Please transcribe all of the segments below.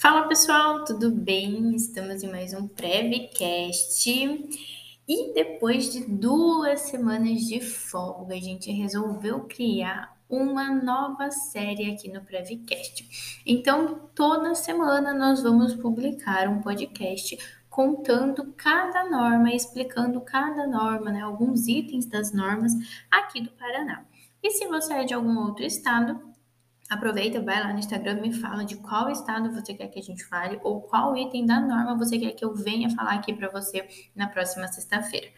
Fala pessoal, tudo bem? Estamos em mais um Prevcast e depois de duas semanas de folga, a gente resolveu criar uma nova série aqui no Prevcast. Então, toda semana nós vamos publicar um podcast contando cada norma, explicando cada norma, né, alguns itens das normas aqui do Paraná. E se você é de algum outro estado, Aproveita, vai lá no Instagram e me fala de qual estado você quer que a gente fale ou qual item da norma você quer que eu venha falar aqui para você na próxima sexta-feira.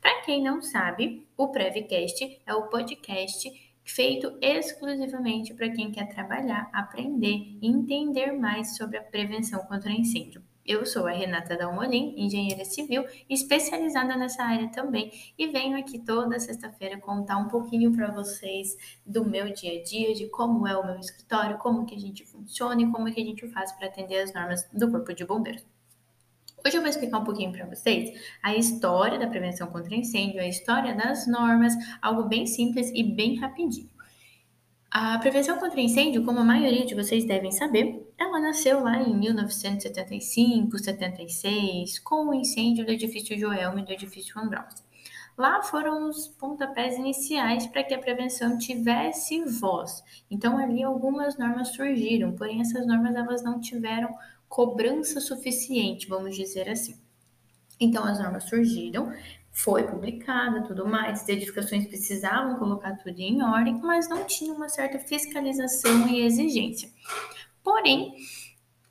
Para quem não sabe, o Prevcast é o podcast feito exclusivamente para quem quer trabalhar, aprender e entender mais sobre a prevenção contra incêndio. Eu sou a Renata Dalmolin, engenheira civil, especializada nessa área também, e venho aqui toda sexta-feira contar um pouquinho para vocês do meu dia a dia, de como é o meu escritório, como que a gente funciona e como que a gente faz para atender as normas do Corpo de Bombeiros. Hoje eu vou explicar um pouquinho para vocês a história da prevenção contra incêndio, a história das normas, algo bem simples e bem rapidinho. A prevenção contra incêndio, como a maioria de vocês devem saber, ela nasceu lá em 1975, 76, com o incêndio do edifício Joelme e do edifício Ambrose. Lá foram os pontapés iniciais para que a prevenção tivesse voz. Então ali algumas normas surgiram, porém essas normas elas não tiveram cobrança suficiente, vamos dizer assim. Então as normas surgiram, foi publicada, tudo mais, as edificações precisavam colocar tudo em ordem, mas não tinha uma certa fiscalização e exigência. Porém,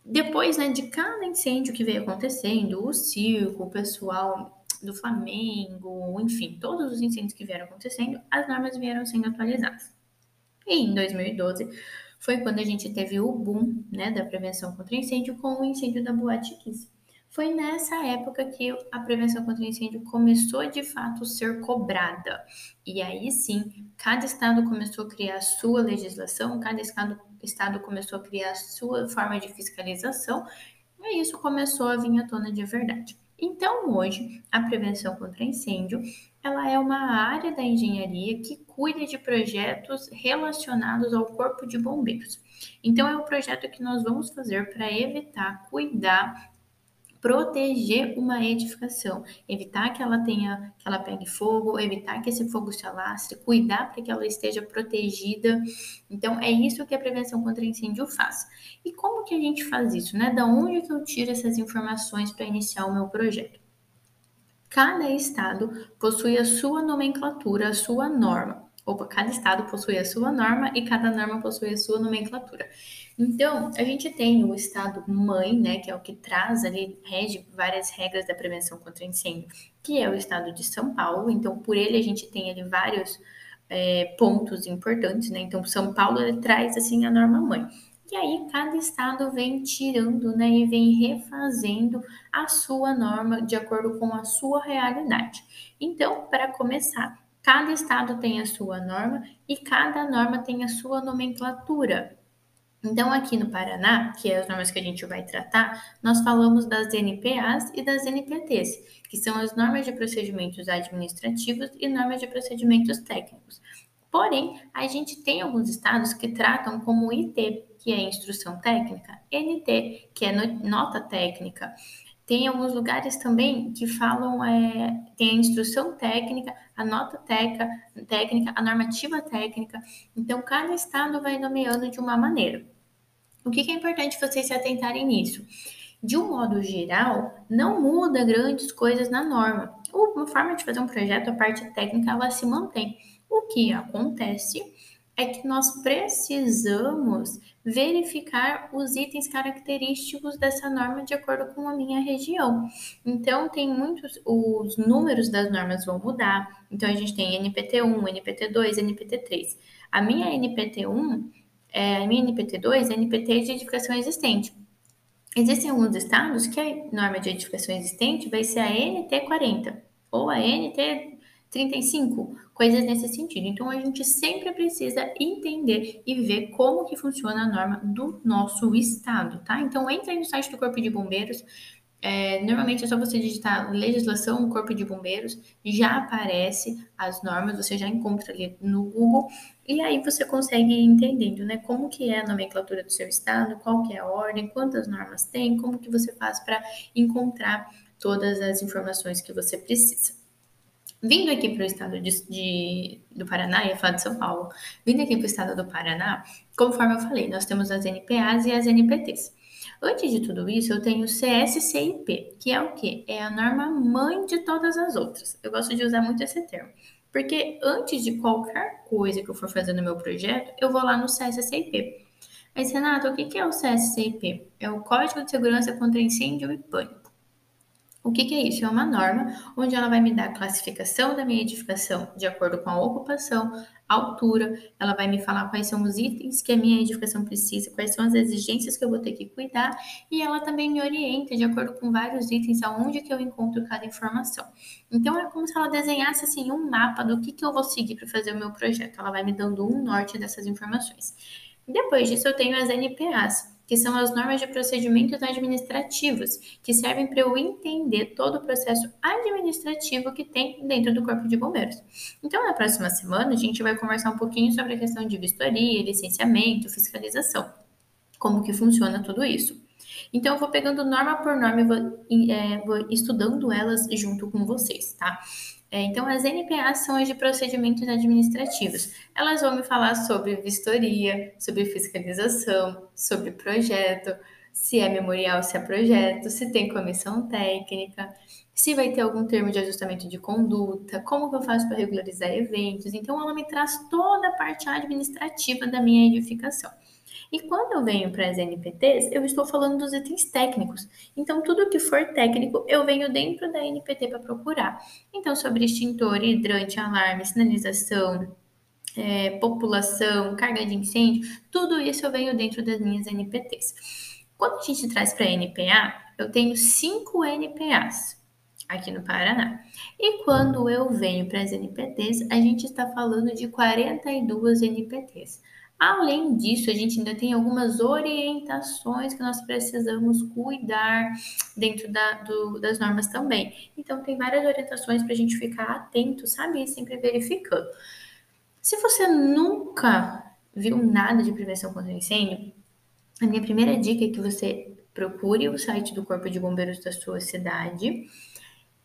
depois né, de cada incêndio que veio acontecendo, o circo, o pessoal do Flamengo, enfim, todos os incêndios que vieram acontecendo, as normas vieram sendo atualizadas. E em 2012 foi quando a gente teve o boom né, da prevenção contra incêndio com o incêndio da Boate Kiss. Foi nessa época que a prevenção contra incêndio começou de fato a ser cobrada. E aí sim, cada estado começou a criar a sua legislação, cada estado, estado começou a criar a sua forma de fiscalização, e isso começou a vir à tona de verdade. Então, hoje, a prevenção contra incêndio, ela é uma área da engenharia que cuida de projetos relacionados ao corpo de bombeiros. Então, é um projeto que nós vamos fazer para evitar, cuidar proteger uma edificação, evitar que ela tenha, que ela pegue fogo, evitar que esse fogo se alastre, cuidar para que ela esteja protegida. Então é isso que a prevenção contra incêndio faz. E como que a gente faz isso, né? Da onde que eu tiro essas informações para iniciar o meu projeto? Cada estado possui a sua nomenclatura, a sua norma. Opa, cada estado possui a sua norma e cada norma possui a sua nomenclatura. Então, a gente tem o estado mãe, né, que é o que traz ali, rege várias regras da prevenção contra incêndio, que é o estado de São Paulo. Então, por ele a gente tem ali vários é, pontos importantes, né? Então, São Paulo ele traz assim a norma mãe. E aí cada estado vem tirando, né, e vem refazendo a sua norma de acordo com a sua realidade. Então, para começar, cada estado tem a sua norma e cada norma tem a sua nomenclatura. Então, aqui no Paraná, que é as normas que a gente vai tratar, nós falamos das NPAs e das NPTs, que são as normas de procedimentos administrativos e normas de procedimentos técnicos. Porém, a gente tem alguns estados que tratam como IT, que é instrução técnica, NT, que é nota técnica. Tem alguns lugares também que falam, é, tem a instrução técnica, a nota teca, técnica, a normativa técnica. Então, cada estado vai nomeando de uma maneira. O que, que é importante vocês se atentarem nisso? De um modo geral, não muda grandes coisas na norma. Uma forma de fazer um projeto, a parte técnica, ela se mantém. O que acontece é que nós precisamos verificar os itens característicos dessa norma de acordo com a minha região. Então, tem muitos, os números das normas vão mudar. Então, a gente tem NPT1, NPT2, NPT3. A minha NPT1 é, a minha NPT2 é NPT de edificação existente. Existem alguns estados que a norma de edificação existente vai ser a NT40 ou a NT35, coisas nesse sentido. Então a gente sempre precisa entender e ver como que funciona a norma do nosso estado, tá? Então entra aí no site do Corpo de Bombeiros, É, normalmente é só você digitar legislação, corpo de bombeiros, já aparece as normas, você já encontra ali no Google e aí você consegue ir entendendo, né, como que é a nomenclatura do seu estado, qual que é a ordem, quantas normas tem, como que você faz para encontrar todas as informações que você precisa. Vindo aqui para o estado de, de, do Paraná, ia falar de São Paulo, vindo aqui para o estado do Paraná, conforme eu falei, nós temos as NPAs e as NPTs. Antes de tudo isso, eu tenho o CSCIP, que é o quê? É a norma mãe de todas as outras. Eu gosto de usar muito esse termo. Porque antes de qualquer coisa que eu for fazer no meu projeto, eu vou lá no CSCIP. Mas, Renato, o que é o CSCIP? É o Código de Segurança contra Incêndio e Pânico. O que, que, é isso? É uma norma onde ela vai me dar a classificação da minha edificação de acordo com a ocupação, a altura, ela vai me falar quais são os itens que a minha edificação precisa, quais são as exigências que eu vou ter que cuidar, e ela também me orienta de acordo com vários itens aonde que eu encontro cada informação. Então é como se ela desenhasse assim um mapa do que, que eu vou seguir para fazer o meu projeto. Ela vai me dando um norte dessas informações. Depois disso, eu tenho as NPAs, que são as normas de procedimentos administrativos, que servem para eu entender todo o processo administrativo que tem dentro do Corpo de Bombeiros. Então, na próxima semana, a gente vai conversar um pouquinho sobre a questão de vistoria, licenciamento, fiscalização, como que funciona tudo isso. Então, eu vou pegando norma por norma e vou, é, vou estudando elas junto com vocês, tá? É, então, as NPAs são as de procedimentos administrativos. Elas vão me falar sobre vistoria, sobre fiscalização, sobre projeto, se é memorial, se é projeto, se tem comissão técnica, se vai ter algum termo de ajustamento de conduta, como que eu faço para regularizar eventos. Então, ela me traz toda a parte administrativa da minha edificação. E quando eu venho para as NPTs, eu estou falando dos itens técnicos. Então, tudo que for técnico, eu venho dentro da NPT para procurar. Então, sobre extintor, hidrante, alarme, sinalização, é, população, carga de incêndio, tudo isso eu venho dentro das minhas NPTs. Quando a gente traz para NPA, eu tenho cinco NPAs aqui no Paraná. E quando eu venho para as NPTs, a gente está falando de 42 NPTs. Além disso, a gente ainda tem algumas orientações que nós precisamos cuidar dentro da, do, das normas também. Então, tem várias orientações para a gente ficar atento, sabe? E sempre verificando. Se você nunca viu nada de prevenção contra incêndio, a minha primeira dica é que você procure o site do Corpo de Bombeiros da sua cidade,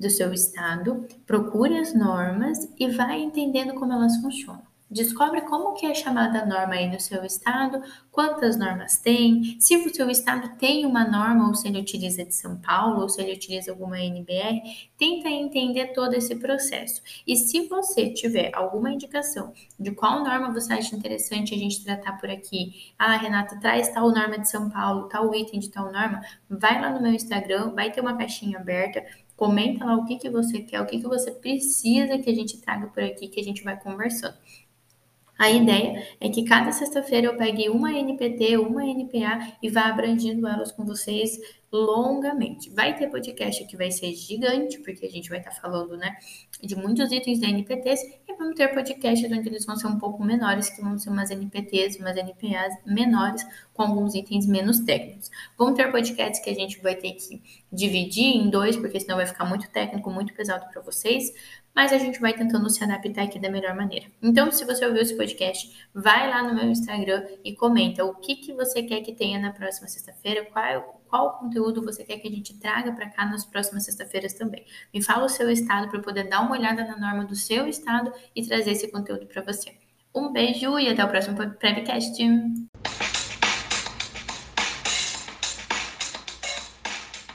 do seu estado, procure as normas e vai entendendo como elas funcionam. Descobre como que é chamada norma aí no seu estado, quantas normas tem, se o seu estado tem uma norma ou se ele utiliza de São Paulo ou se ele utiliza alguma NBR, tenta entender todo esse processo. E se você tiver alguma indicação de qual norma você acha interessante a gente tratar por aqui, ah, Renata, traz tal norma de São Paulo, tal item de tal norma, vai lá no meu Instagram, vai ter uma caixinha aberta, comenta lá o que, que você quer, o que, que você precisa que a gente traga por aqui, que a gente vai conversando. A ideia é que cada sexta-feira eu pegue uma NPT, uma NPA e vá abrangindo elas com vocês longamente. Vai ter podcast que vai ser gigante, porque a gente vai estar falando, né, de muitos itens da NPTs, e vamos ter podcasts onde eles vão ser um pouco menores, que vão ser umas NPTs, umas NPAs menores, com alguns itens menos técnicos. Vão ter podcasts que a gente vai ter que dividir em dois, porque senão vai ficar muito técnico, muito pesado para vocês, mas a gente vai tentando se adaptar aqui da melhor maneira. Então, se você ouviu esse podcast, vai lá no meu Instagram e comenta o que, que você quer que tenha na próxima sexta-feira, qual, qual conteúdo você quer que a gente traga para cá nas próximas sexta-feiras também. Me fala o seu estado para eu poder dar uma olhada na norma do seu estado e trazer esse conteúdo para você. Um beijo e até o próximo podcast.